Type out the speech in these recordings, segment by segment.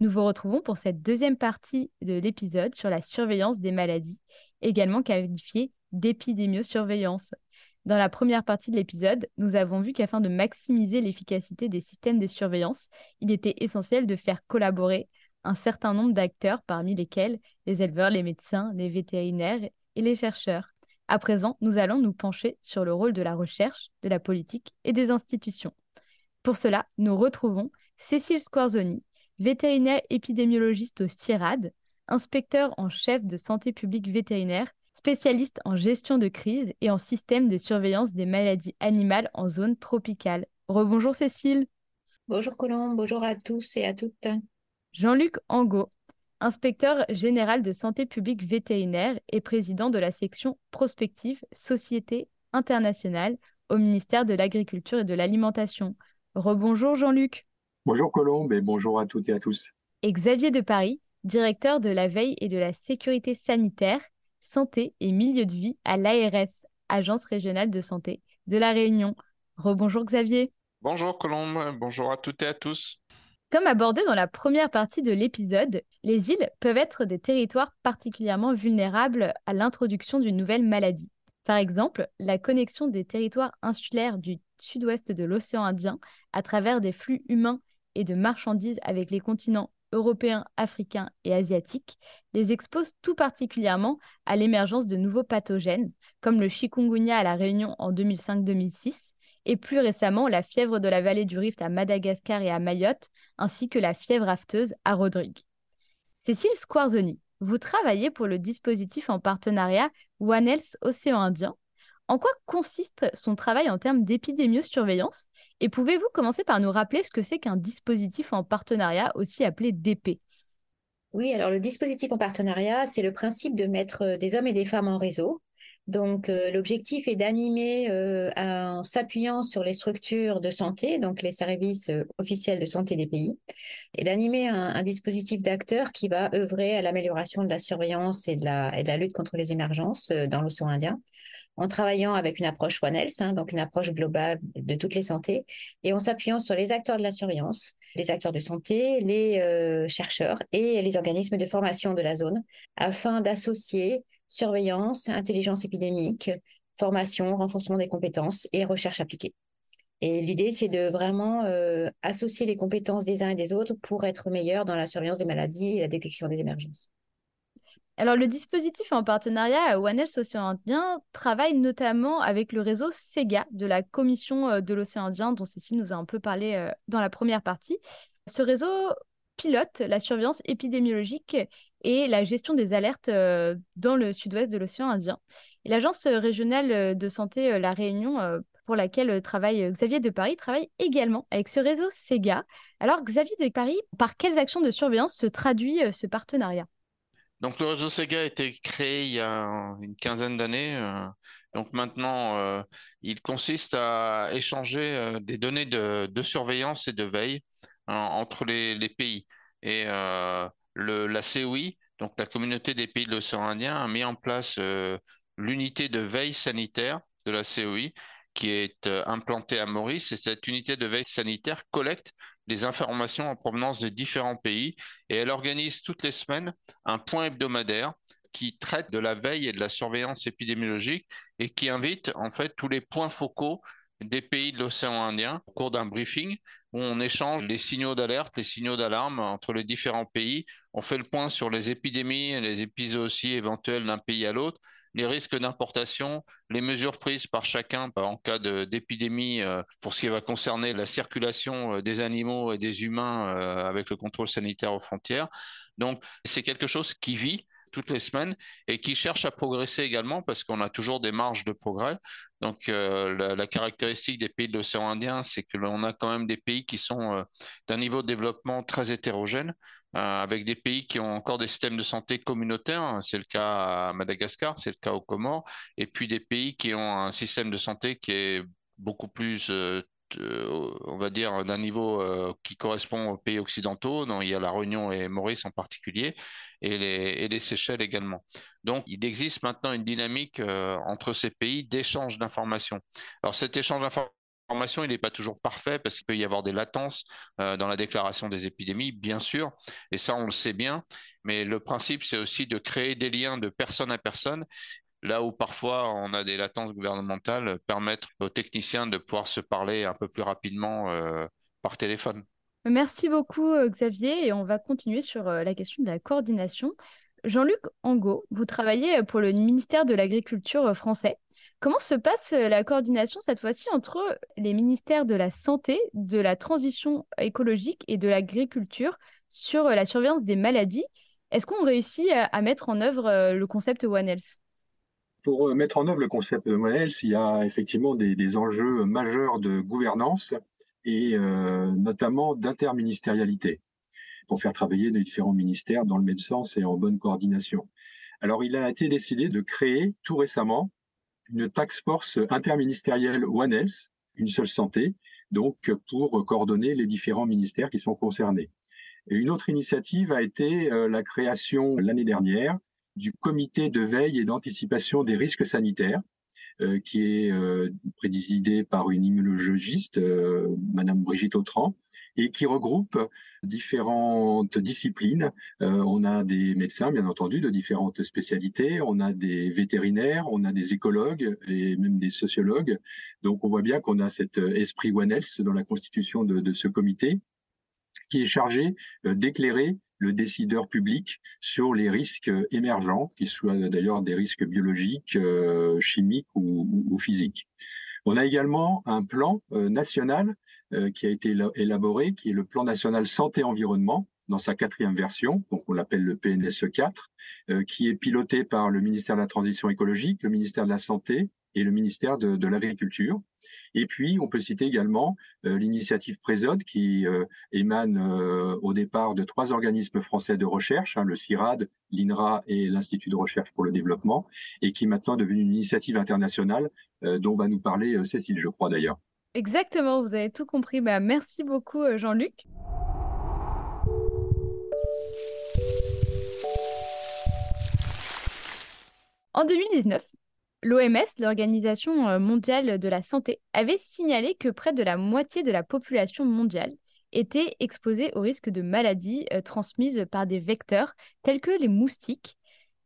Nous vous retrouvons pour cette deuxième partie de l'épisode sur la surveillance des maladies, également qualifiée d'épidémiosurveillance. Dans la première partie de l'épisode, nous avons vu qu'afin de maximiser l'efficacité des systèmes de surveillance, il était essentiel de faire collaborer un certain nombre d'acteurs, parmi lesquels les éleveurs, les médecins, les vétérinaires et les chercheurs. À présent, nous allons nous pencher sur le rôle de la recherche, de la politique et des institutions. Pour cela, nous retrouvons Cécile Squarzoni, vétérinaire épidémiologiste au CIRAD, inspecteur en chef de santé publique vétérinaire, spécialiste en gestion de crise et en système de surveillance des maladies animales en zone tropicale. Rebonjour Cécile. Bonjour Colombe, bonjour à tous et à toutes. Jean-Luc Angot, inspecteur général de santé publique vétérinaire et président de la section prospective Société internationale au ministère de l'Agriculture et de l'Alimentation. Rebonjour Jean-Luc. Bonjour Colombe et bonjour à toutes et à tous. Et Xavier de Paris, directeur de la veille et de la sécurité sanitaire, santé et milieu de vie à l'ARS, Agence régionale de santé de la Réunion. Rebonjour Xavier. Bonjour Colombe, bonjour à toutes et à tous. Comme abordé dans la première partie de l'épisode, les îles peuvent être des territoires particulièrement vulnérables à l'introduction d'une nouvelle maladie. Par exemple, la connexion des territoires insulaires du sud-ouest de l'océan Indien à travers des flux humains et de marchandises avec les continents européens, africains et asiatiques les expose tout particulièrement à l'émergence de nouveaux pathogènes, comme le chikungunya à la Réunion en 2005-2006, et plus récemment la fièvre de la vallée du Rift à Madagascar et à Mayotte, ainsi que la fièvre afteuse à Rodrigue. Cécile Squarzoni, vous travaillez pour le dispositif en partenariat One Health Océan Indien, en quoi consiste son travail en termes d'épidémiosurveillance? Et pouvez-vous commencer par nous rappeler ce que c'est qu'un dispositif en partenariat, aussi appelé DP Oui, alors le dispositif en partenariat, c'est le principe de mettre euh, des hommes et des femmes en réseau. Donc euh, l'objectif est d'animer euh, en s'appuyant sur les structures de santé, donc les services officiels de santé des pays, et d'animer un, dispositif d'acteurs qui va œuvrer à l'amélioration de la surveillance et de la, et de la lutte contre les émergences dans l'océan Indien en travaillant avec une approche One Health, hein, donc une approche globale de toutes les santé, et en s'appuyant sur les acteurs de la surveillance, les acteurs de santé, les euh, chercheurs et les organismes de formation de la zone, afin d'associer surveillance, intelligence épidémique, formation, renforcement des compétences et recherche appliquée. Et l'idée, c'est de vraiment euh, associer les compétences des uns et des autres pour être meilleurs dans la surveillance des maladies et la détection des émergences. Alors, le dispositif en partenariat One Health Océan Indien travaille notamment avec le réseau SEGA de la Commission euh, de l'Océan Indien, dont Cécile nous a un peu parlé euh, dans la première partie. Ce réseau pilote la surveillance épidémiologique et la gestion des alertes euh, dans le sud-ouest de l'océan Indien. L'Agence régionale de santé La Réunion, pour laquelle travaille Xavier de Paris, travaille également avec ce réseau SEGA. Alors, Xavier de Paris, par quelles actions de surveillance se traduit ce partenariat? Donc le réseau Sega a été créé il y a une quinzaine d'années. Euh, donc maintenant, euh, il consiste à échanger euh, des données de, surveillance et de veille entre les, pays. Et la COI, donc la communauté des pays de l'océan Indien, a mis en place l'unité de veille sanitaire de la COI qui est implantée à Maurice. Et cette unité de veille sanitaire collecte les informations en provenance des différents pays et elle organise toutes les semaines un point hebdomadaire qui traite de la veille et de la surveillance épidémiologique et qui invite en fait tous les points focaux des pays de l'océan Indien au cours d'un briefing où on échange les signaux d'alerte, les signaux d'alarme entre les différents pays. On fait le point sur les épidémies et les épisodes aussi éventuels d'un pays à l'autre les risques d'importation, les mesures prises par chacun en cas d'épidémie euh, pour ce qui va concerner la circulation euh, des animaux et des humains euh, avec le contrôle sanitaire aux frontières. Donc, c'est quelque chose qui vit toutes les semaines et qui cherche à progresser également parce qu'on a toujours des marges de progrès. Donc, la, la, caractéristique des pays de l'océan Indien, c'est que l'on a quand même des pays qui sont d'un niveau de développement très hétérogène. Euh, avec des pays qui ont encore des systèmes de santé communautaires. C'est le cas à Madagascar, c'est le cas aux Comores, et puis des pays qui ont un système de santé qui est beaucoup plus euh, on va dire, d'un niveau euh, qui correspond aux pays occidentaux, dont il y a la Réunion et Maurice en particulier, et les, et les Seychelles également. Donc, il existe maintenant une dynamique entre ces pays d'échange d'informations. Alors, cet échange d'informations, il n'est pas toujours parfait parce qu'il peut y avoir des latences euh, dans la déclaration des épidémies, bien sûr, et ça on le sait bien, mais le principe c'est aussi de créer des liens de personne à personne, là où parfois on a des latences gouvernementales, permettre aux techniciens de pouvoir se parler un peu plus rapidement euh, par téléphone. Merci beaucoup euh, Xavier et on va continuer sur la question de la coordination. Jean-Luc Angot, vous travaillez pour le ministère de l'Agriculture français. Comment se passe euh, la coordination cette fois-ci entre les ministères de la Santé, de la Transition écologique et de l'Agriculture sur euh, la surveillance des maladies? Est-ce qu'on réussit à mettre en œuvre euh, le concept One Health? Pour mettre en œuvre le concept One Health, il y a effectivement des, enjeux majeurs de gouvernance et notamment d'interministérialité pour faire travailler les différents ministères dans le même sens et en bonne coordination. Alors, il a été décidé de créer tout récemment une task force interministérielle One Health, une seule santé, donc pour coordonner les différents ministères qui sont concernés. Une autre initiative a été euh, la création l'année dernière du comité de veille et d'anticipation des risques sanitaires, euh, qui est euh, présidé par une immunologiste, Madame Brigitte Autran, et qui regroupe différentes disciplines. Euh, on a des médecins, bien entendu, de différentes spécialités, on a des vétérinaires, on a des écologues et même des sociologues. Donc on voit bien qu'on a cet esprit One Health dans la constitution de, ce comité qui est chargé euh, d'éclairer le décideur public sur les risques émergents, qu'ils soient d'ailleurs des risques biologiques, euh, chimiques ou, physiques. On a également un plan national euh, qui a été élaboré, qui est le plan national santé-environnement dans sa quatrième version, donc on l'appelle le PNSE 4, euh, qui est piloté par le ministère de la Transition écologique, le ministère de la Santé et le ministère de, l'Agriculture. Et puis, on peut citer également euh, l'initiative Présode qui émane au départ de trois organismes français de recherche, hein, le CIRAD, l'INRA et l'Institut de recherche pour le développement, et qui est maintenant devenue une initiative internationale dont va nous parler Cécile, je crois d'ailleurs. Exactement, vous avez tout compris. Bah, merci beaucoup, euh, Jean-Luc. En 2019, l'OMS, l'Organisation euh, mondiale de la santé, avait signalé que près de la moitié de la population mondiale était exposée au risque de maladies euh, transmises par des vecteurs tels que les moustiques.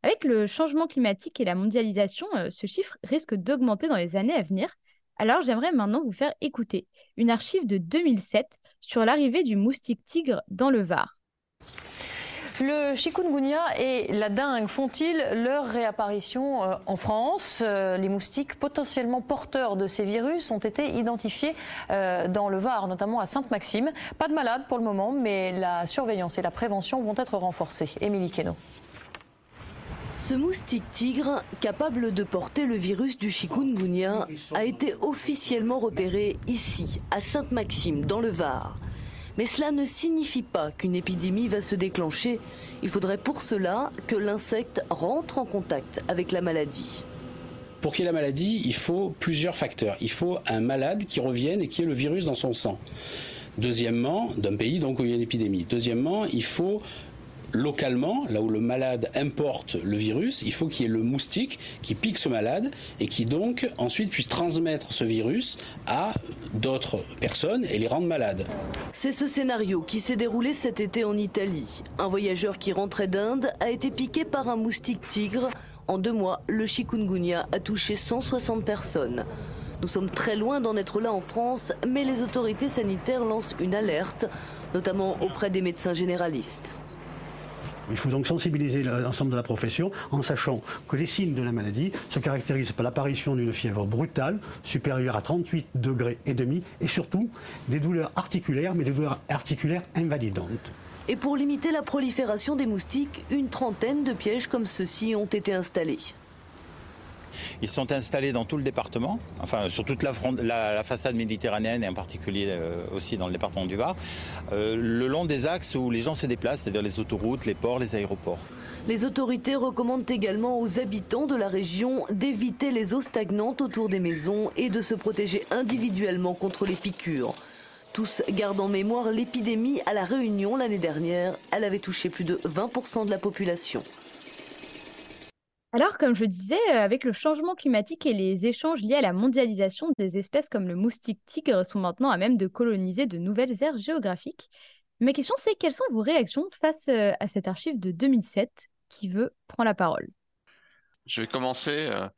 Avec le changement climatique et la mondialisation, ce chiffre risque d'augmenter dans les années à venir. Alors j'aimerais maintenant vous faire écouter une archive de 2007 sur l'arrivée du moustique tigre dans le Var. Le chikungunya et la dengue font-ils leur réapparition euh, en France euh, Les moustiques potentiellement porteurs de ces virus ont été identifiés euh, dans le Var, notamment à Sainte-Maxime. Pas de malades pour le moment, mais la surveillance et la prévention vont être renforcées. Émilie Queneau. Ce moustique tigre, capable de porter le virus du chikungunya, a été officiellement repéré ici, à Sainte-Maxime, dans le Var. Mais cela ne signifie pas qu'une épidémie va se déclencher. Il faudrait pour cela que l'insecte rentre en contact avec la maladie. Pour qu'il y ait la maladie, il faut plusieurs facteurs. Il faut un malade qui revienne et qui ait le virus dans son sang. Deuxièmement, d'un pays donc où il y a une épidémie. Deuxièmement, il faut localement, là où le malade importe le virus, il faut qu'il y ait le moustique qui pique ce malade et qui donc ensuite puisse transmettre ce virus à d'autres personnes et les rendre malades. C'est ce scénario qui s'est déroulé cet été en Italie. Un voyageur qui rentrait d'Inde a été piqué par un moustique tigre. En deux mois, le chikungunya a touché 160 personnes. Nous sommes très loin d'en être là en France, mais les autorités sanitaires lancent une alerte, notamment auprès des médecins généralistes. Il faut donc sensibiliser l'ensemble de la profession en sachant que les signes de la maladie se caractérisent par l'apparition d'une fièvre brutale supérieure à 38 degrés et demi et surtout des douleurs articulaires, mais des douleurs articulaires invalidantes. Et pour limiter la prolifération des moustiques, une trentaine de pièges comme ceux-ci ont été installés. Ils sont installés dans tout le département, enfin sur toute la, façade méditerranéenne et en particulier euh, aussi dans le département du Var, euh, le long des axes où les gens se déplacent, c'est-à-dire les autoroutes, les ports, les aéroports. Les autorités recommandent également aux habitants de la région d'éviter les eaux stagnantes autour des maisons et de se protéger individuellement contre les piqûres. Tous gardent en mémoire l'épidémie à La Réunion l'année dernière. Elle avait touché plus de 20% de la population. Alors, comme je disais, euh, avec le changement climatique et les échanges liés à la mondialisation, des espèces comme le moustique tigre sont maintenant à même de coloniser de nouvelles aires géographiques. Ma question, c'est quelles sont vos réactions face euh, à cette archive de 2007 Qui veut prendre la parole Je vais commencer euh,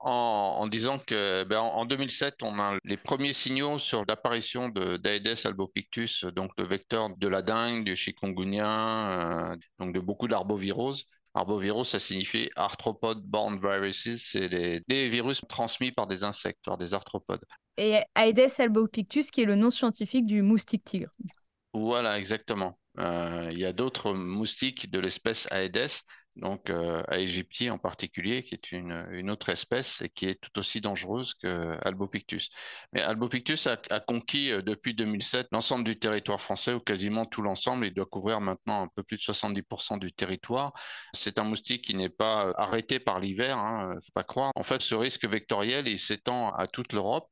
en, disant que ben, en, 2007, on a les premiers signaux sur l'apparition d'Aedes albopictus, donc le vecteur de la dengue, du chikungunya, de beaucoup d'arboviroses. Arbovirus, ça signifie arthropod borne viruses, c'est les, virus transmis par des insectes, par des arthropodes. Et Aedes albopictus, qui est le nom scientifique du moustique tigre. Voilà, exactement. Euh, il y a d'autres moustiques de l'espèce Aedes donc euh, à Égyptie en particulier, qui est une, autre espèce et qui est tout aussi dangereuse que Albopictus. Mais Albopictus a, conquis euh, depuis 2007 l'ensemble du territoire français, ou quasiment tout l'ensemble. Il doit couvrir maintenant un peu plus de 70% du territoire. C'est un moustique qui n'est pas euh, arrêté par l'hiver, ne faut pas croire. En fait, ce risque vectoriel, il s'étend à toute l'Europe.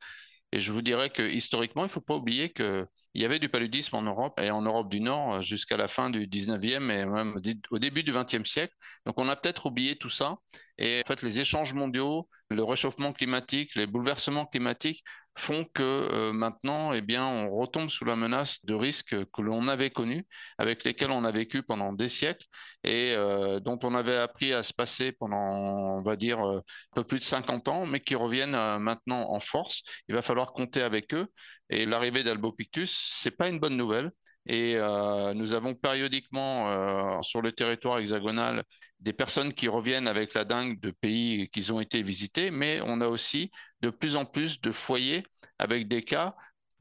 Et je vous dirais que historiquement, il ne faut pas oublier qu'il y avait du paludisme en Europe et en Europe du Nord jusqu'à la fin du 19e et même au début du 20e siècle. Donc on a peut-être oublié tout ça. Et en fait, les échanges mondiaux, le réchauffement climatique, les bouleversements climatiques font que euh, maintenant, eh bien, on retombe sous la menace de risques que l'on avait connus, avec lesquels on a vécu pendant des siècles et euh, dont on avait appris à se passer pendant, on va dire, euh, un peu plus de 50 ans, mais qui reviennent maintenant en force. Il va falloir compter avec eux. Et l'arrivée d'Albopictus, c'est pas une bonne nouvelle. Et nous avons périodiquement sur le territoire hexagonal des personnes qui reviennent avec la dingue de pays qu'ils ont été visités, mais on a aussi de plus en plus de foyers avec des cas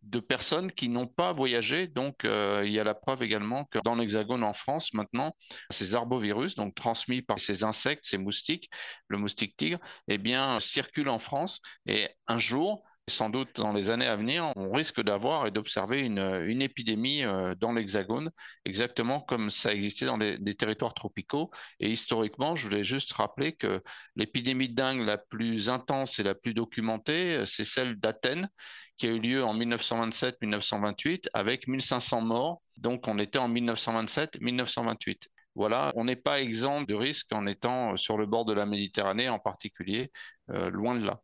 de personnes qui n'ont pas voyagé. Donc, euh, il y a la preuve également que dans l'Hexagone en France, maintenant, ces arbovirus, donc transmis par ces insectes, ces moustiques, le moustique tigre, eh bien, circulent en France. Et un jour, sans doute dans les années à venir, on risque d'avoir et d'observer une, épidémie euh, dans l'Hexagone, exactement comme ça existait dans les, territoires tropicaux. Et historiquement, je voulais juste rappeler que l'épidémie de dengue la plus intense et la plus documentée, euh, c'est celle d'Athènes, qui a eu lieu en 1927-1928 avec 1500 morts. Donc on était en 1927-1928. Voilà, on n'est pas exempt de risque en étant sur le bord de la Méditerranée en particulier, euh, loin de là.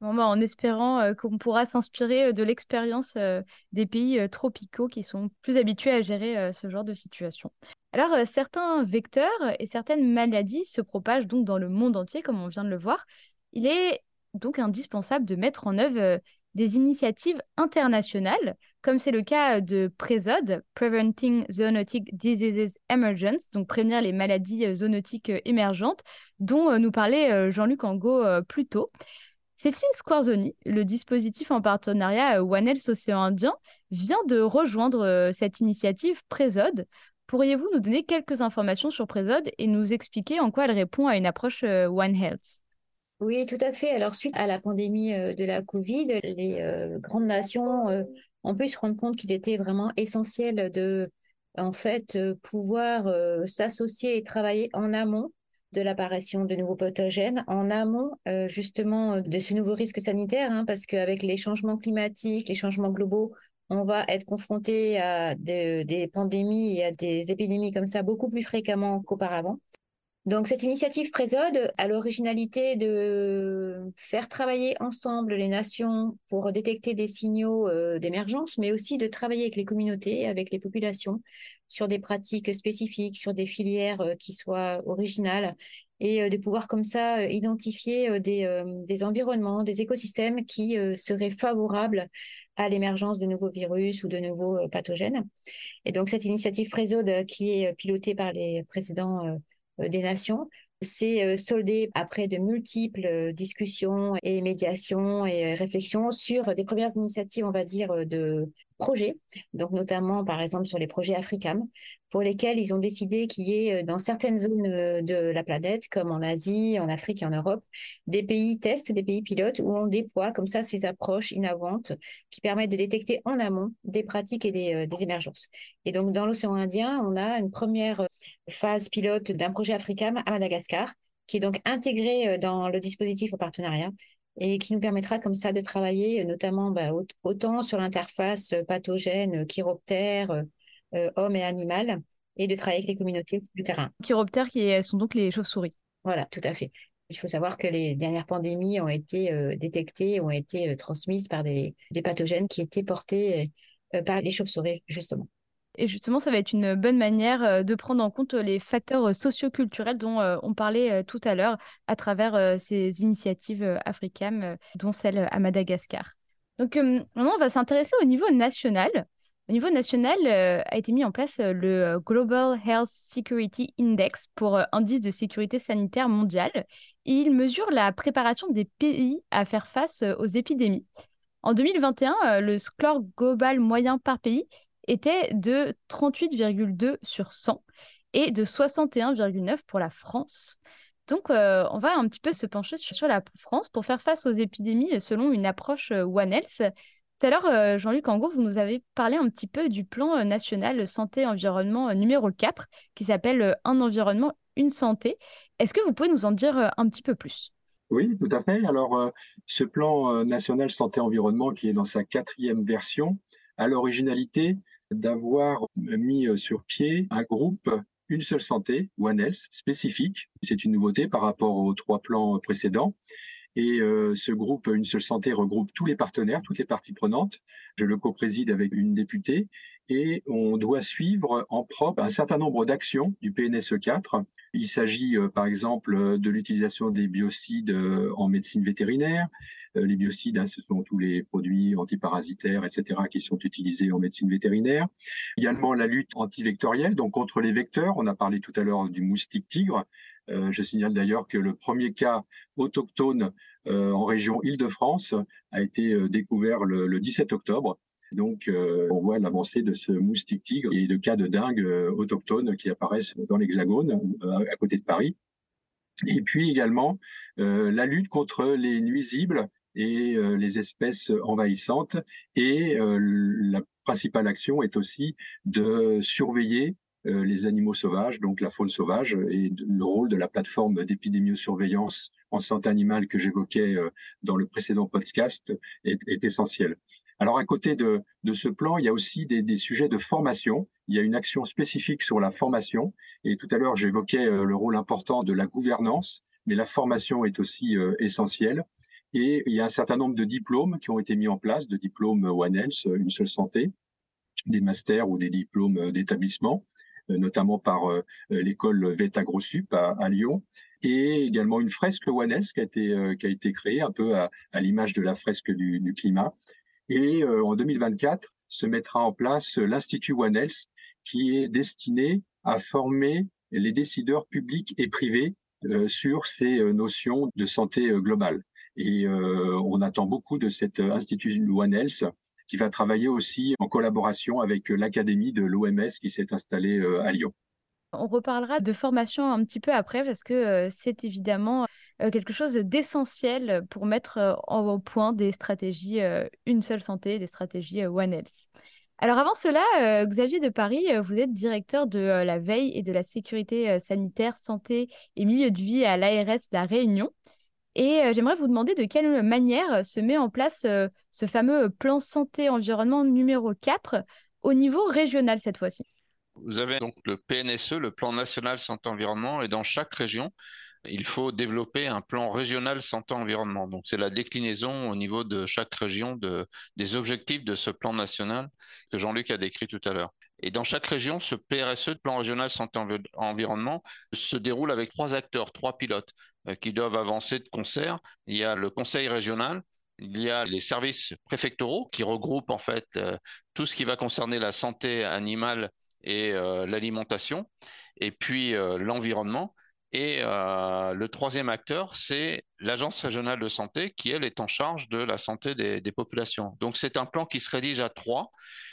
Bah, en espérant euh, qu'on pourra s'inspirer euh, de l'expérience euh, des pays tropicaux qui sont plus habitués à gérer ce genre de situation. Alors, certains vecteurs et certaines maladies se propagent donc dans le monde entier, comme on vient de le voir. Il est donc indispensable de mettre en œuvre des initiatives internationales, comme c'est le cas de PREZOD, Preventing Zoonotic Diseases Emergence, donc prévenir les maladies zoonotiques émergentes, dont nous parlait Jean-Luc Angot plus tôt. Cécile Squarzoni, le dispositif en partenariat euh, One Health Océan Indien, vient de rejoindre euh, cette initiative Présode. Pourriez-vous nous donner quelques informations sur Présode et nous expliquer en quoi elle répond à une approche euh, One Health? Oui, tout à fait. Alors, suite à la pandémie de la Covid, les grandes nations ont pu se rendre compte qu'il était vraiment essentiel de, en fait, pouvoir s'associer et travailler en amont de l'apparition de nouveaux pathogènes en amont euh, justement de ces nouveaux risques sanitaires, hein, parce qu'avec les changements climatiques, les changements globaux, on va être confronté à des pandémies et à des épidémies comme ça beaucoup plus fréquemment qu'auparavant. Donc cette initiative Présode a l'originalité de faire travailler ensemble les nations pour détecter des signaux euh, d'émergence, mais aussi de travailler avec les communautés, avec les populations, sur des pratiques spécifiques, sur des filières euh, qui soient originales, et euh, de pouvoir comme ça identifier des, des environnements, des écosystèmes qui seraient favorables à l'émergence de nouveaux virus ou de nouveaux pathogènes. Et donc cette initiative Présode qui est pilotée par les présidents des nations s'est euh, soldé après de multiples euh, discussions et médiations et réflexions sur des premières initiatives, on va dire, de projets, donc notamment par exemple sur les projets Africam, pour lesquels ils ont décidé qu'il y ait dans certaines zones de la planète, comme en Asie, en Afrique et en Europe, des pays tests, des pays pilotes où on déploie comme ça ces approches innovantes qui permettent de détecter en amont des pratiques et des, des émergences. Et donc dans l'océan Indien, on a une première phase pilote d'un projet Africam à Madagascar qui est donc intégré dans le dispositif au partenariat et qui nous permettra comme ça de travailler notamment bah, autant sur l'interface euh, pathogène, euh, chiroptère, euh, homme et animal, et de travailler avec les communautés du terrain. Chiroptères qui sont donc les chauves-souris. Voilà, tout à fait. Il faut savoir que les dernières pandémies ont été détectées, ont été transmises par des, des, pathogènes qui étaient portés par les chauves-souris, justement. Et justement, ça va être une bonne manière euh, de prendre en compte les facteurs euh, socioculturels dont euh, on parlait tout à l'heure à travers ces initiatives africaines, dont celle à Madagascar. Donc maintenant, on va s'intéresser au niveau national. Au niveau national, a été mis en place le Global Health Security Index pour indice de sécurité sanitaire mondiale. il mesure la préparation des pays à faire face aux épidémies. En 2021, le score global moyen par pays était de 38,2 sur 100 et de 61,9 pour la France. Donc, euh, on va un petit peu se pencher sur, la France pour faire face aux épidémies selon une approche euh, One Health. Tout à l'heure, euh, Jean-Luc Angot, vous nous avez parlé un petit peu du plan national santé-environnement numéro 4 qui s'appelle Un environnement, une santé. Est-ce que vous pouvez nous en dire un petit peu plus? Oui, tout à fait. Alors, ce plan national santé-environnement qui est dans sa quatrième version, a l'originalité d'avoir mis euh, sur pied un groupe une seule santé, One Health, spécifique. C'est une nouveauté par rapport aux trois plans précédents. Et euh, ce groupe Une seule santé regroupe tous les partenaires, toutes les parties prenantes. Je le co-préside avec une députée et on doit suivre en propre un certain nombre d'actions du PNSE 4. Il s'agit euh, par exemple de l'utilisation des biocides en médecine vétérinaire, euh, les biocides, hein, ce sont tous les produits antiparasitaires, etc., qui sont utilisés en médecine vétérinaire. Également la lutte antivectorielle, donc contre les vecteurs. On a parlé tout à l'heure du moustique tigre. Euh, je signale d'ailleurs que le premier cas autochtone euh, en région Île-de-France a été découvert le, 17 octobre. Donc, on voit l'avancée de ce moustique tigre et de cas de dingue autochtones qui apparaissent dans l'Hexagone, à côté de Paris. Et puis également la lutte contre les nuisibles et euh, les espèces envahissantes. Et euh, la principale action est aussi de surveiller euh, les animaux sauvages, donc la faune sauvage, et le rôle de la plateforme d'épidémiosurveillance en santé animale que j'évoquais dans le précédent podcast est, essentiel. Alors à côté de, de, ce plan, il y a aussi des, des, sujets de formation. Il y a une action spécifique sur la formation. Et tout à l'heure, j'évoquais le rôle important de la gouvernance, mais la formation est aussi essentielle. Et il y a un certain nombre de diplômes qui ont été mis en place, de diplômes One Health, une seule santé, des masters ou des diplômes d'établissement, euh, notamment par euh, l'école Veta Grossup à, Lyon, et également une fresque One Health qui a été, euh, qui a été créée un peu à, l'image de la fresque du, du climat. Et en 2024, se mettra en place l'Institut One Health qui est destiné à former les décideurs publics et privés sur ces notions de santé globale. Et euh, on attend beaucoup de cet euh, institut One Health qui va travailler aussi en collaboration avec euh, l'Académie de l'OMS qui s'est installée à Lyon. On reparlera de formation un petit peu après parce que c'est évidemment quelque chose d'essentiel pour mettre au point des stratégies Une seule santé, des stratégies One Health. Alors avant cela, Xavier de Paris, vous êtes directeur de la veille et de la sécurité sanitaire, santé et milieu de vie à l'ARS la Réunion. Et euh, j'aimerais vous demander de quelle manière euh, se met en place euh, ce fameux plan santé-environnement numéro 4 au niveau régional cette fois-ci? Vous avez donc le PNSE, le plan national santé-environnement, et dans chaque région, il faut développer un plan régional santé-environnement. Donc c'est la déclinaison au niveau de chaque région de, des objectifs de ce plan national que Jean-Luc a décrit tout à l'heure. Et dans chaque région, ce PRSE, plan régional santé-environnement, se déroule avec trois acteurs, trois pilotes euh, qui doivent avancer de concert. Il y a le conseil régional, il y a les services préfectoraux qui regroupent en fait euh, tout ce qui va concerner la santé animale et euh, l'alimentation, et puis l'environnement. Et le troisième acteur, c'est l'agence régionale de santé qui, elle, est en charge de la santé des, des populations. Donc c'est un plan qui se rédige à trois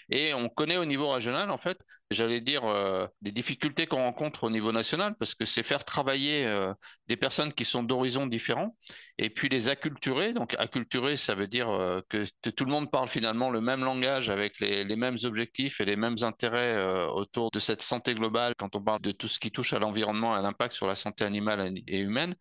et on connaît au niveau régional, en fait, j'allais dire, euh, les difficultés qu'on rencontre au niveau national, parce que c'est faire travailler euh, des personnes qui sont d'horizons différents, et puis les acculturer. Donc, acculturer, ça veut dire euh, que, tout le monde parle finalement le même langage avec les, mêmes objectifs et les mêmes intérêts autour de cette santé globale quand on parle de tout ce qui touche à l'environnement et à l'impact sur la santé animale et humaine.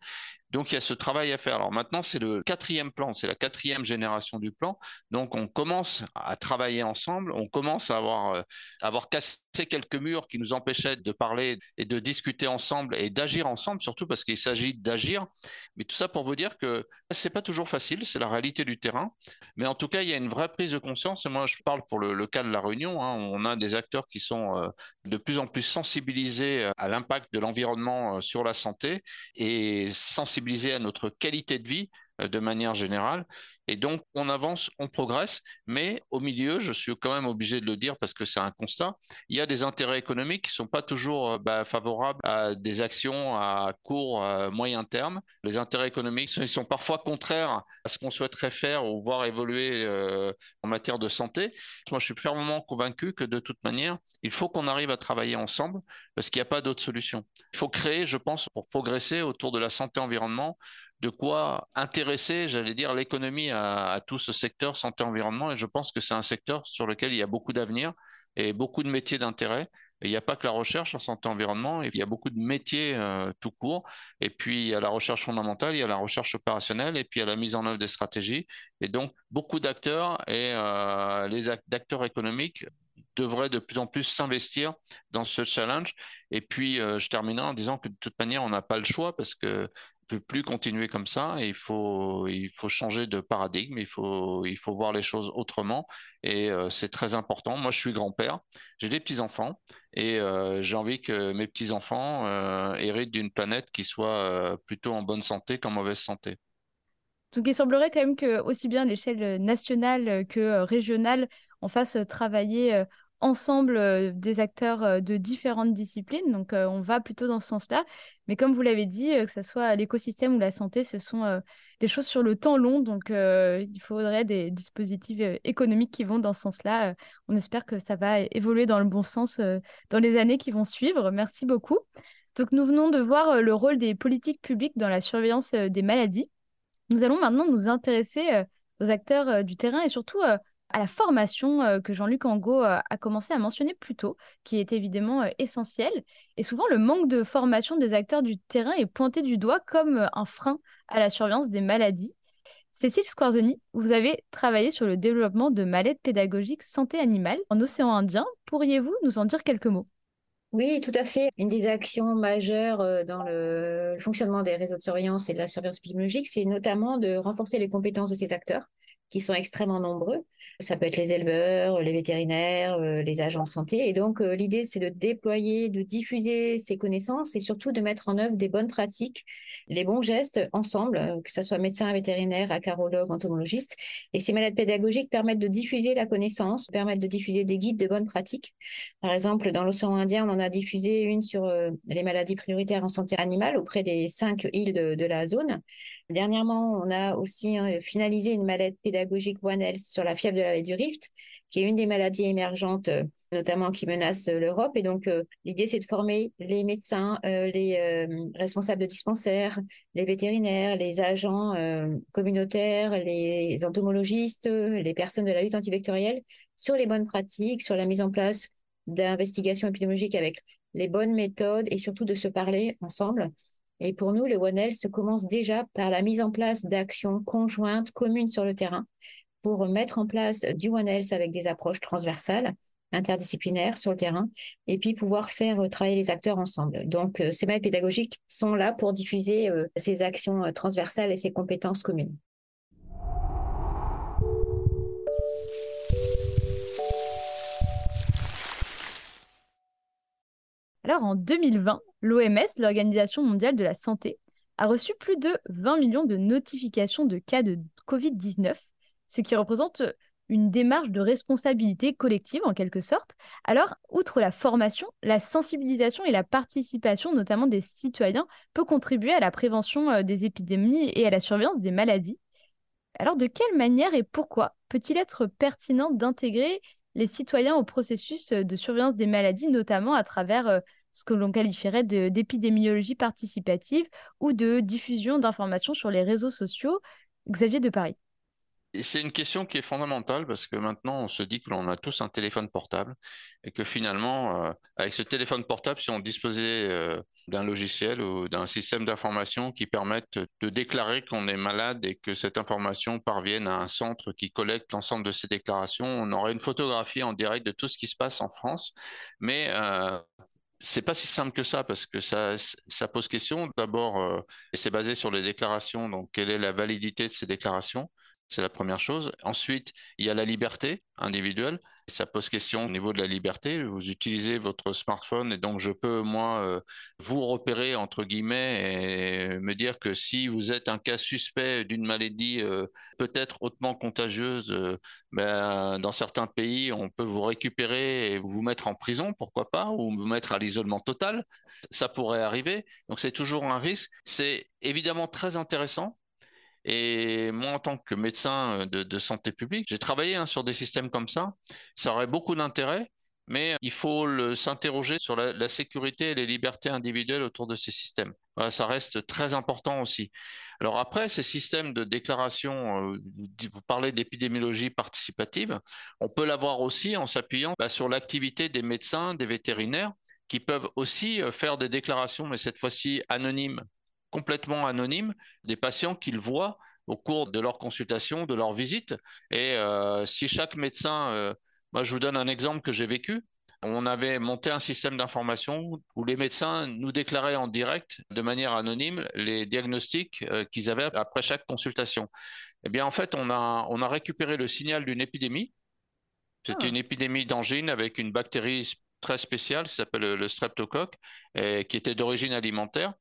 Donc il y a ce travail à faire. Alors maintenant, c'est le quatrième plan, c'est la quatrième génération du plan. Donc on commence à travailler ensemble, on commence à avoir, euh, avoir cassé quelques murs qui nous empêchaient de parler et de discuter ensemble et d'agir ensemble, surtout parce qu'il s'agit d'agir. Mais tout ça pour vous dire que c'est pas toujours facile, c'est la réalité du terrain. Mais en tout cas, il y a une vraie prise de conscience. Et moi, je parle pour le, cas de la Réunion. Hein. on a des acteurs qui sont euh, de plus en plus sensibilisés à l'impact de l'environnement euh, sur la santé et sensibilisés à notre qualité de vie euh, de manière générale. Et donc, on avance, on progresse, mais au milieu, je suis quand même obligé de le dire parce que c'est un constat, il y a des intérêts économiques qui ne sont pas toujours euh, bah, favorables à des actions à court, moyen terme. Les intérêts économiques sont parfois contraires à ce qu'on souhaiterait faire ou voir évoluer euh, en matière de santé. Moi, je suis fermement convaincu que de toute manière, il faut qu'on arrive à travailler ensemble parce qu'il n'y a pas d'autre solution. Il faut créer, je pense, pour progresser autour de la santé-environnement, de quoi intéresser, j'allais dire, l'économie à, tout ce secteur santé-environnement. Et je pense que c'est un secteur sur lequel il y a beaucoup d'avenir et beaucoup de métiers d'intérêt. il n'y a pas que la recherche en santé-environnement, il y a beaucoup de métiers euh, tout court. Et puis, il y a la recherche fondamentale, il y a la recherche opérationnelle, et puis il y a la mise en œuvre des stratégies. Et donc, beaucoup d'acteurs et euh, les acteurs économiques devraient de plus en plus s'investir dans ce challenge. Et puis, euh, je terminerai en disant que de toute manière, on n'a pas le choix parce que plus continuer comme ça. Il faut, il faut changer de paradigme. Il faut, il faut voir les choses autrement. Et euh, c'est très important. Moi, je suis grand-père. J'ai des petits enfants et euh, j'ai envie que mes petits enfants euh, héritent d'une planète qui soit plutôt en bonne santé qu'en mauvaise santé. Donc, il semblerait quand même que aussi bien l'échelle nationale que régionale, on fasse travailler ensemble euh, des acteurs euh, de différentes disciplines. Donc, euh, on va plutôt dans ce sens-là. Mais comme vous l'avez dit, que ce soit l'écosystème ou la santé, ce sont des choses sur le temps long. Donc, il faudrait des dispositifs économiques qui vont dans ce sens-là. on espère que ça va évoluer dans le bon sens dans les années qui vont suivre. Merci beaucoup. Donc, nous venons de voir le rôle des politiques publiques dans la surveillance des maladies. Nous allons maintenant nous intéresser aux acteurs du terrain et surtout à la formation euh, que Jean-Luc Angot euh, a commencé à mentionner plus tôt, qui est évidemment euh, essentielle. Et souvent, le manque de formation des acteurs du terrain est pointé du doigt comme un frein à la surveillance des maladies. Cécile Squarzoni, vous avez travaillé sur le développement de mallettes pédagogiques santé animale en océan Indien. Pourriez-vous nous en dire quelques mots? Oui, tout à fait. Une des actions majeures dans le fonctionnement des réseaux de surveillance et de la surveillance épidémiologique, c'est notamment de renforcer les compétences de ces acteurs qui sont extrêmement nombreux. Ça peut être les éleveurs, les vétérinaires, euh, les agents de santé. Et donc, euh, l'idée, c'est de déployer, de diffuser ces connaissances et surtout de mettre en œuvre des bonnes pratiques, les bons gestes ensemble, euh, que ce soit médecin, vétérinaire, acarologue, entomologiste. Et ces malades pédagogiques permettent de diffuser la connaissance, permettent de diffuser des guides de bonnes pratiques. Par exemple, dans l'océan Indien, on en a diffusé une sur les maladies prioritaires en santé animale auprès des cinq îles de la zone. Dernièrement, on a aussi hein, finalisé une mallette pédagogique One Health sur la fièvre de la du Rift, qui est une des maladies émergentes, euh, notamment qui menacent euh, l'Europe. Et donc, euh, l'idée, c'est de former les médecins, les responsables de dispensaires, les vétérinaires, les agents communautaires, les entomologistes, les personnes de la lutte antivectorielle sur les bonnes pratiques, sur la mise en place d'investigations épidémiologiques avec les bonnes méthodes et surtout de se parler ensemble et pour nous, le One Health commence déjà par la mise en place d'actions conjointes, communes sur le terrain, pour mettre en place du One Health avec des approches transversales, interdisciplinaires sur le terrain, et puis pouvoir faire euh, travailler les acteurs ensemble. Donc, euh, ces maîtres pédagogiques sont là pour diffuser euh, ces actions transversales et ces compétences communes. Alors en 2020, l'OMS, l'Organisation mondiale de la santé, a reçu plus de 20 millions de notifications de cas de Covid-19, ce qui représente une démarche de responsabilité collective en quelque sorte. Alors, outre la formation, la sensibilisation et la participation notamment des citoyens peut contribuer à la prévention euh, des épidémies et à la surveillance des maladies. Alors, de quelle manière et pourquoi peut-il être pertinent d'intégrer les citoyens au processus euh, de surveillance des maladies, notamment à travers euh, ce que l'on qualifierait d'épidémiologie participative ou de diffusion d'informations sur les réseaux sociaux Xavier de Paris. C'est une question qui est fondamentale parce que maintenant, on se dit que l'on a tous un téléphone portable et que finalement, euh, avec ce téléphone portable, si on disposait euh, d'un logiciel ou d'un système d'information qui permette de déclarer qu'on est malade et que cette information parvienne à un centre qui collecte l'ensemble de ces déclarations, on aurait une photographie en direct de tout ce qui se passe en France. Mais euh, c'est pas si simple que ça parce que ça, ça pose question. D'abord, euh, c'est basé sur les déclarations. Donc, quelle est la validité de ces déclarations? C'est la première chose. Ensuite, il y a la liberté individuelle. Ça pose question au niveau de la liberté. Vous utilisez votre smartphone et donc je peux, moi, euh, vous repérer, entre guillemets, et me dire que si vous êtes un cas suspect d'une maladie euh, peut-être hautement contagieuse, euh, ben, dans certains pays, on peut vous récupérer et vous mettre en prison, pourquoi pas, ou vous mettre à l'isolement total. Ça pourrait arriver. Donc c'est toujours un risque. C'est évidemment très intéressant et moi, en tant que médecin euh, de, santé publique, j'ai travaillé hein, sur des systèmes comme ça. Ça aurait beaucoup d'intérêt, mais il faut s'interroger sur la, sécurité et les libertés individuelles autour de ces systèmes. Ça reste très important aussi. Alors après, ces systèmes de déclaration, euh, vous parlez d'épidémiologie participative, on peut l'avoir aussi en s'appuyant bah, sur l'activité des médecins, des vétérinaires, qui peuvent aussi euh, faire des déclarations, mais cette fois-ci anonymes complètement anonymes des patients qu'ils voient au cours de leur consultation, de leur visite. Et euh, si chaque médecin, euh, moi je vous donne un exemple que j'ai vécu, on avait monté un système d'information où les médecins nous déclaraient en direct, de manière anonyme, les diagnostics euh, qu'ils avaient après chaque consultation. Eh bien, en fait, on a, on a récupéré le signal d'une épidémie. C'était ah. une épidémie d'angine avec une bactérie très spéciale qui s'appelle le streptocoque, et qui était d'origine alimentaire.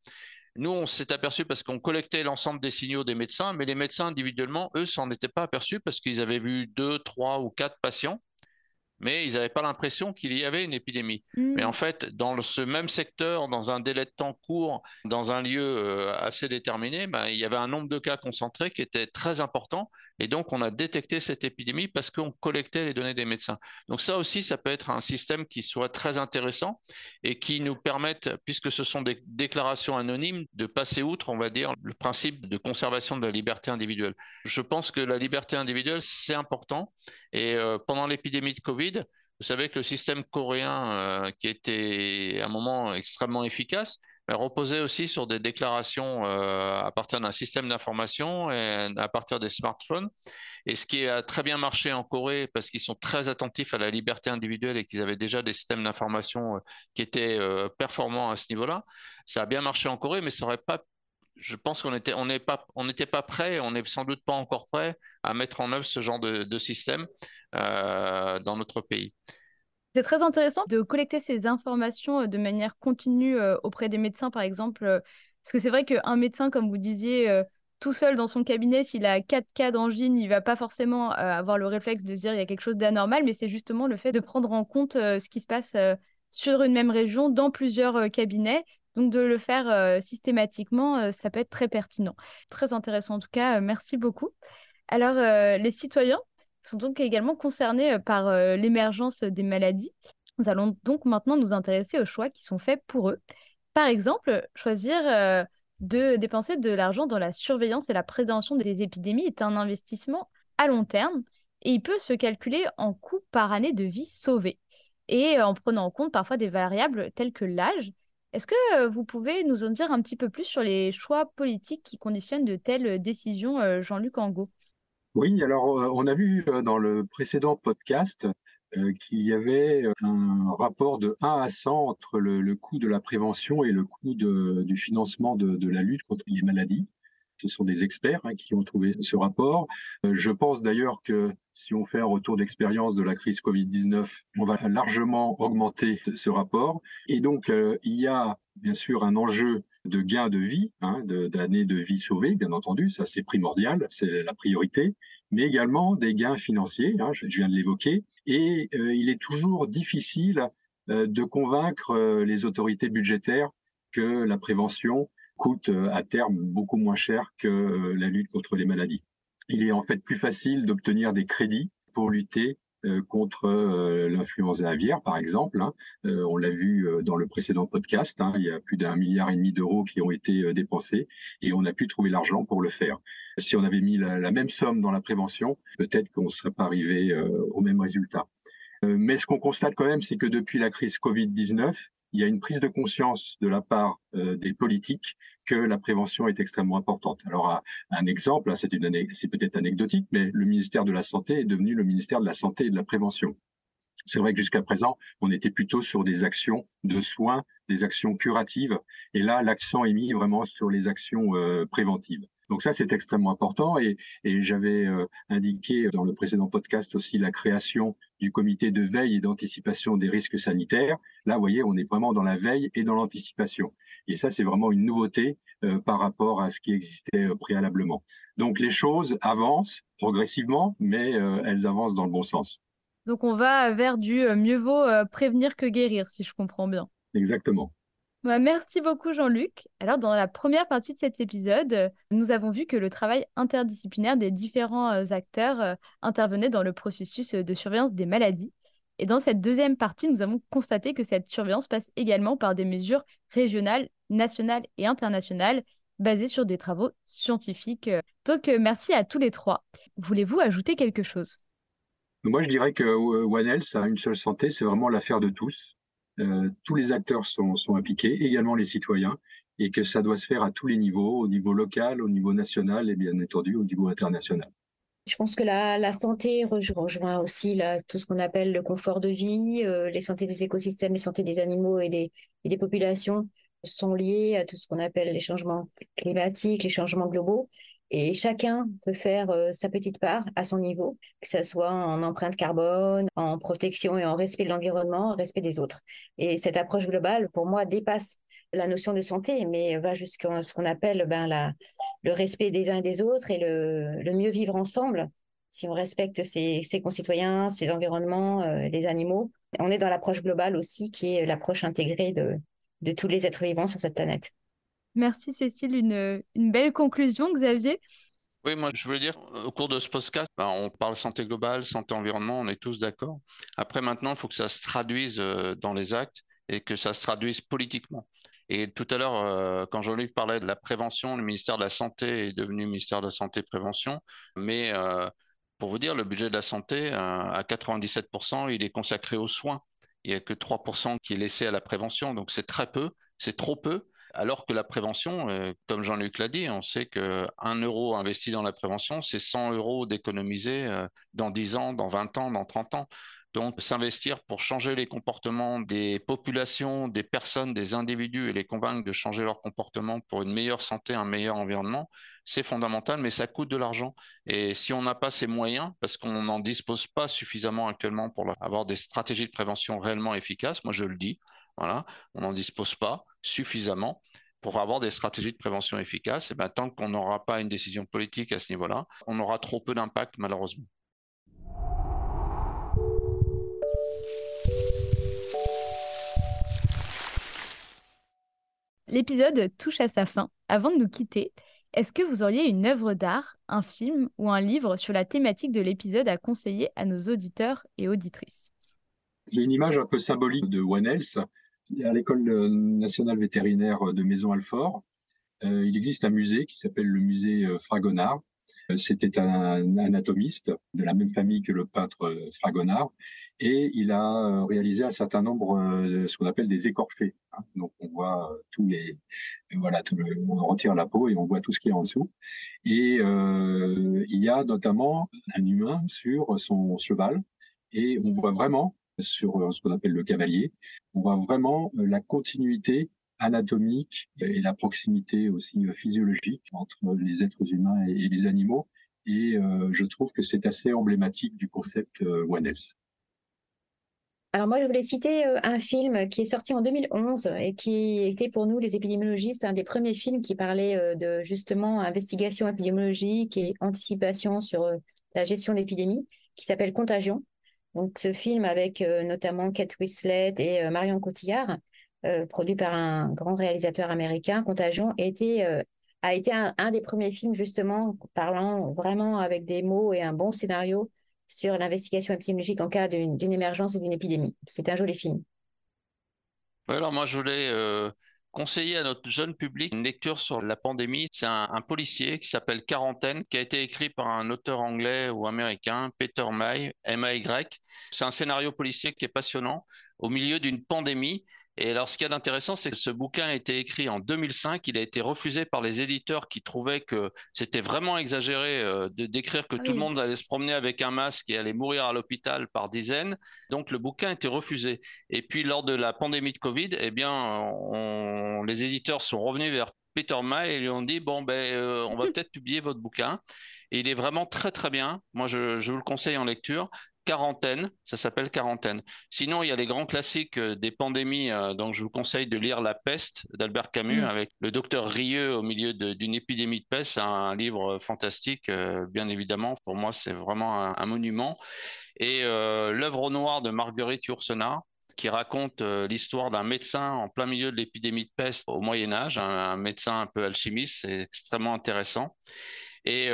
Nous, on s'est aperçu parce qu'on collectait l'ensemble des signaux des médecins, mais les médecins individuellement, eux, s'en étaient pas aperçus parce qu'ils avaient vu deux, trois ou quatre patients mais ils n'avaient pas l'impression qu'il y avait une épidémie. Mm. Mais en fait, dans ce même secteur, dans un délai de temps court, dans un lieu euh, assez déterminé, ben, il y avait un nombre de cas concentrés qui était très important. Et donc, on a détecté cette épidémie parce qu'on collectait les données des médecins. Donc ça aussi, ça peut être un système qui soit très intéressant et qui nous permette, puisque ce sont des déclarations anonymes, de passer outre, on va dire, le principe de conservation de la liberté individuelle. Je pense que la liberté individuelle, c'est important. Et euh, pendant l'épidémie de Covid, vous savez que le système coréen, euh, qui était à un moment extrêmement efficace, reposait aussi sur des déclarations euh, à partir d'un système d'information et à partir des smartphones. Et ce qui a très bien marché en Corée, parce qu'ils sont très attentifs à la liberté individuelle et qu'ils avaient déjà des systèmes d'information qui étaient performants à ce niveau-là, ça a bien marché en Corée, mais ça n'aurait pas je pense qu'on on pas, on n'était pas prêt, on n'est sans doute pas encore prêt à mettre en œuvre ce genre de, système euh, dans notre pays. C'est très intéressant de collecter ces informations euh, de manière continue euh, auprès des médecins, par exemple, parce que c'est vrai qu'un médecin, comme vous disiez, tout seul dans son cabinet, s'il a 4 cas d'angine, il va pas forcément avoir le réflexe de dire il y a quelque chose d'anormal, mais c'est justement le fait de prendre en compte ce qui se passe sur une même région dans plusieurs cabinets donc de le faire euh, systématiquement, euh, ça peut être très pertinent. Très intéressant en tout cas, euh, merci beaucoup. Alors les citoyens sont donc également concernés par l'émergence des maladies. Nous allons donc maintenant nous intéresser aux choix qui sont faits pour eux. Par exemple, choisir de dépenser de l'argent dans la surveillance et la prévention des épidémies est un investissement à long terme et il peut se calculer en coût par année de vie sauvée et en prenant en compte parfois des variables telles que l'âge, est-ce que euh, vous pouvez nous en dire un petit peu plus sur les choix politiques qui conditionnent de telles euh, décisions, euh, Jean-Luc Angot? Oui, alors on a vu dans le précédent podcast qu'il y avait un rapport de 1 à 100 entre le, coût de la prévention et le coût du financement de, la lutte contre les maladies. Ce sont des experts hein, qui ont trouvé ce rapport. Euh, je pense d'ailleurs que si on fait un retour d'expérience de la crise Covid-19, on va largement augmenter ce rapport. Et donc, euh, il y a bien sûr un enjeu de gain de vie, hein, d'années de, vie sauvées, bien entendu, ça c'est primordial, c'est la priorité. mais également des gains financiers, hein, je viens de l'évoquer, et il est toujours difficile de convaincre les autorités budgétaires que la prévention coûte à terme beaucoup moins cher que la lutte contre les maladies. Il est en fait plus facile d'obtenir des crédits pour lutter euh, contre euh, l'influenza aviaire, par exemple. Hein. Euh, on l'a vu dans le précédent podcast, hein, il y a plus d'un milliard et demi d'euros qui ont été dépensés et on a pu trouver l'argent pour le faire. Si on avait mis la, même somme dans la prévention, peut-être qu'on ne serait pas arrivé au même résultat. mais ce qu'on constate quand même, c'est que depuis la crise Covid-19, il y a une prise de conscience de la part des politiques que la prévention est extrêmement importante. Alors, un exemple, c'est c'est peut-être anecdotique, mais le ministère de la Santé est devenu le ministère de la Santé et de la Prévention. C'est vrai que jusqu'à présent, on était plutôt sur des actions de soins, des actions curatives, et là, l'accent est mis vraiment sur les actions euh, préventives. Donc ça, c'est extrêmement important. Et, j'avais euh, indiqué dans le précédent podcast aussi la création du comité de veille et d'anticipation des risques sanitaires. Là, vous voyez, on est vraiment dans la veille et dans l'anticipation. Et ça, c'est vraiment une nouveauté euh, par rapport à ce qui existait euh, préalablement. Donc les choses avancent progressivement, mais elles avancent dans le bon sens. Donc on va vers du mieux vaut prévenir que guérir, si je comprends bien. Exactement. Bah, merci beaucoup Jean-Luc. Alors dans la première partie de cet épisode, nous avons vu que le travail interdisciplinaire des différents euh, acteurs euh, intervenait dans le processus euh, de surveillance des maladies. Et dans cette deuxième partie, nous avons constaté que cette surveillance passe également par des mesures régionales, nationales et internationales basées sur des travaux scientifiques. Donc merci à tous les trois. Voulez-vous ajouter quelque chose? Moi je dirais que One Health une seule santé, c'est vraiment l'affaire de tous. Euh, tous les acteurs sont, impliqués, également les citoyens, et que ça doit se faire à tous les niveaux, au niveau local, au niveau national et bien entendu au niveau international. Je pense que la, santé rejoint aussi tout ce qu'on appelle le confort de vie, euh, les santé des écosystèmes, les santé des animaux et des, et des populations sont liées à tout ce qu'on appelle les changements climatiques, les changements globaux. Et chacun peut faire euh, sa petite part à son niveau, que ce soit en empreinte carbone, en protection et en respect de l'environnement, en respect des autres. Et cette approche globale, pour moi, dépasse la notion de santé, mais va jusqu'à ce qu'on appelle ben, la, le respect des uns et des autres et le, le mieux vivre ensemble. Si on respecte ses, ses concitoyens, ses environnements, euh, les animaux, on est dans l'approche globale aussi, qui est l'approche intégrée de, de tous les êtres vivants sur cette planète. Merci Cécile, une, belle conclusion Xavier. Oui, moi je voulais dire, au cours de ce podcast, ben, on parle santé globale, santé environnement, on est tous d'accord. Après maintenant, il faut que ça se traduise euh, dans les actes et que ça se traduise politiquement. Et tout à l'heure, euh, quand Jean-Luc parlait de la prévention, le ministère de la Santé est devenu ministère de la Santé Prévention. Mais euh, pour vous dire, le budget de la santé, à 97%, il est consacré aux soins. Il n'y a que 3% qui est laissé à la prévention. Donc c'est très peu, c'est trop peu. Alors que la prévention, euh, comme Jean-Luc l'a dit, on sait qu'un euro investi dans la prévention, c'est 100 euros d'économiser euh, dans 10 ans, dans 20 ans, dans 30 ans. Donc, s'investir pour changer les comportements des populations, des personnes, des individus et les convaincre de changer leur comportement pour une meilleure santé, un meilleur environnement, c'est fondamental, mais ça coûte de l'argent. Et si on n'a pas ces moyens, parce qu'on n'en dispose pas suffisamment actuellement pour avoir des stratégies de prévention réellement efficaces, moi je le dis, voilà, on n'en dispose pas suffisamment pour avoir des stratégies de prévention efficaces. Et bien, tant qu'on n'aura pas une décision politique à ce niveau-là, on aura trop peu d'impact malheureusement. L'épisode touche à sa fin. Avant de nous quitter, est-ce que vous auriez une œuvre d'art, un film ou un livre sur la thématique de l'épisode à conseiller à nos auditeurs et auditrices? J'ai une image un peu symbolique de One Health à l'école euh, nationale vétérinaire de Maison-Alfort, euh, il existe un musée qui s'appelle le musée euh, Fragonard. C'était un anatomiste de la même famille que le peintre Fragonard et il a réalisé un certain nombre de ce qu'on appelle des écorchés. Hein. Donc on voit voilà tout on retire la peau et on voit tout ce qui est en dessous. Et euh, il y a notamment un humain sur son cheval et on voit vraiment sur euh, ce qu'on appelle le cavalier. On voit vraiment euh, la continuité anatomique et la proximité aussi euh, physiologique entre les êtres humains et les animaux. Et je trouve que c'est assez emblématique du concept One Health. Alors moi, je voulais citer un film qui est sorti en 2011 et qui était pour nous, les épidémiologistes, un des premiers films qui parlait de justement investigation épidémiologique et anticipation sur la gestion d'épidémie, qui s'appelle Contagion. Donc, ce film avec notamment Kate Winslet et Marion Cotillard, produit par un grand réalisateur américain, Contagion, a été, un, des premiers films justement parlant vraiment avec des mots et un bon scénario sur l'investigation épidémiologique en cas d'une émergence et d'une épidémie. C'est un joli film. alors moi je voulais euh, conseiller à notre jeune public une lecture sur la pandémie. C'est un, policier qui s'appelle Quarantaine, qui a été écrit par un auteur anglais ou américain, Peter May, M-A-Y. C'est un scénario policier qui est passionnant au milieu d'une pandémie et alors, ce qu'il y a d'intéressant, c'est que ce bouquin a été écrit en 2005. Il a été refusé par les éditeurs qui trouvaient que c'était vraiment exagéré euh, de décrire que ah tout le monde allait se promener avec un masque et allait mourir à l'hôpital par dizaines. Donc, le bouquin a été refusé. Et puis, lors de la pandémie de Covid, eh bien, les éditeurs sont revenus vers Peter May et lui ont dit bon ben euh, on va peut-être publier votre bouquin et il est vraiment très très bien moi je, je vous le conseille en lecture Quarantaine, ça s'appelle Quarantaine. Sinon, il y a les grands classiques euh, des pandémies, euh, donc je vous conseille de lire La peste d'Albert Camus mm. avec le docteur Rieux au milieu d'une épidémie de peste. C'est un livre fantastique, euh, bien évidemment. Pour moi, c'est vraiment un, monument. Et L'œuvre au noir de Marguerite Yourcenar, qui raconte l'histoire d'un médecin en plein milieu de l'épidémie de peste au Moyen Âge, un, médecin un peu alchimiste, c'est extrêmement intéressant. Et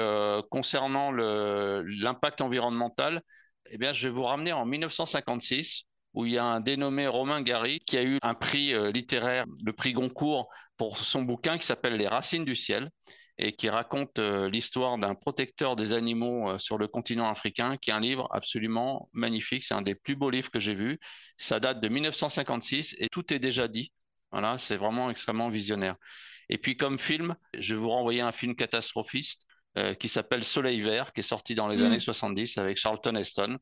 concernant l'impact environnemental, eh bien, je vais vous ramener en 1956 où il y a un dénommé Romain Gary qui a eu un prix euh, littéraire, le prix Goncourt, pour son bouquin qui s'appelle Les Racines du ciel et qui raconte euh, l'histoire d'un protecteur des animaux euh, sur le continent africain, qui est un livre absolument magnifique. C'est un des plus beaux livres que j'ai vus. Ça date de 1956 et tout est déjà dit. Voilà, c'est vraiment extrêmement visionnaire. Et puis comme film, je vais vous renvoyer un film catastrophiste euh, qui s'appelle Soleil Vert, qui est sorti dans les mm. années 70 avec Charlton Heston.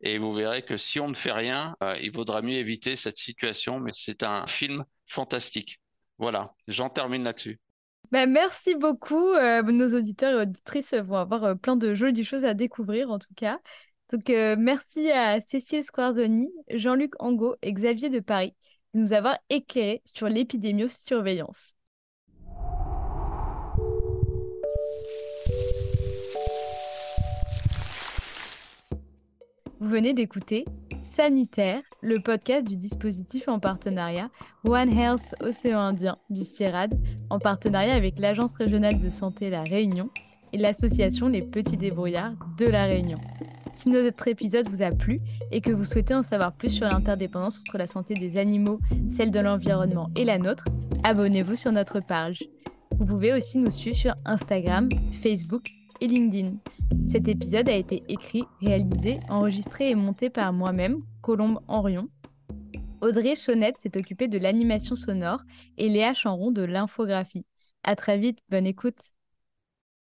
Et vous verrez que si on ne fait rien, euh, il vaudra mieux éviter cette situation, mais c'est un film fantastique. Voilà, j'en termine là-dessus. Ben, merci beaucoup. Euh, nos auditeurs et auditrices vont avoir plein de jolies choses à découvrir, en tout cas. Donc, merci à Cécile Squarzoni, Jean-Luc Angot et Xavier de Paris de nous avoir éclairés sur l'épidémiosurveillance. Vous venez d'écouter Sanitaire, le podcast du dispositif en partenariat One Health Océan Indien du CIRAD, en partenariat avec l'Agence régionale de santé La Réunion et l'association Les Petits Débrouillards de La Réunion. Si notre épisode vous a plu et que vous souhaitez en savoir plus sur l'interdépendance entre la santé des animaux, celle de l'environnement et la nôtre, abonnez-vous sur notre page. Vous pouvez aussi nous suivre sur Instagram, Facebook et LinkedIn. Cet épisode a été écrit, réalisé, enregistré et monté par moi-même, Colombe Henrion. Audrey Chaunette s'est occupée de l'animation sonore et Léa Chanron de l'infographie. À très vite, bonne écoute.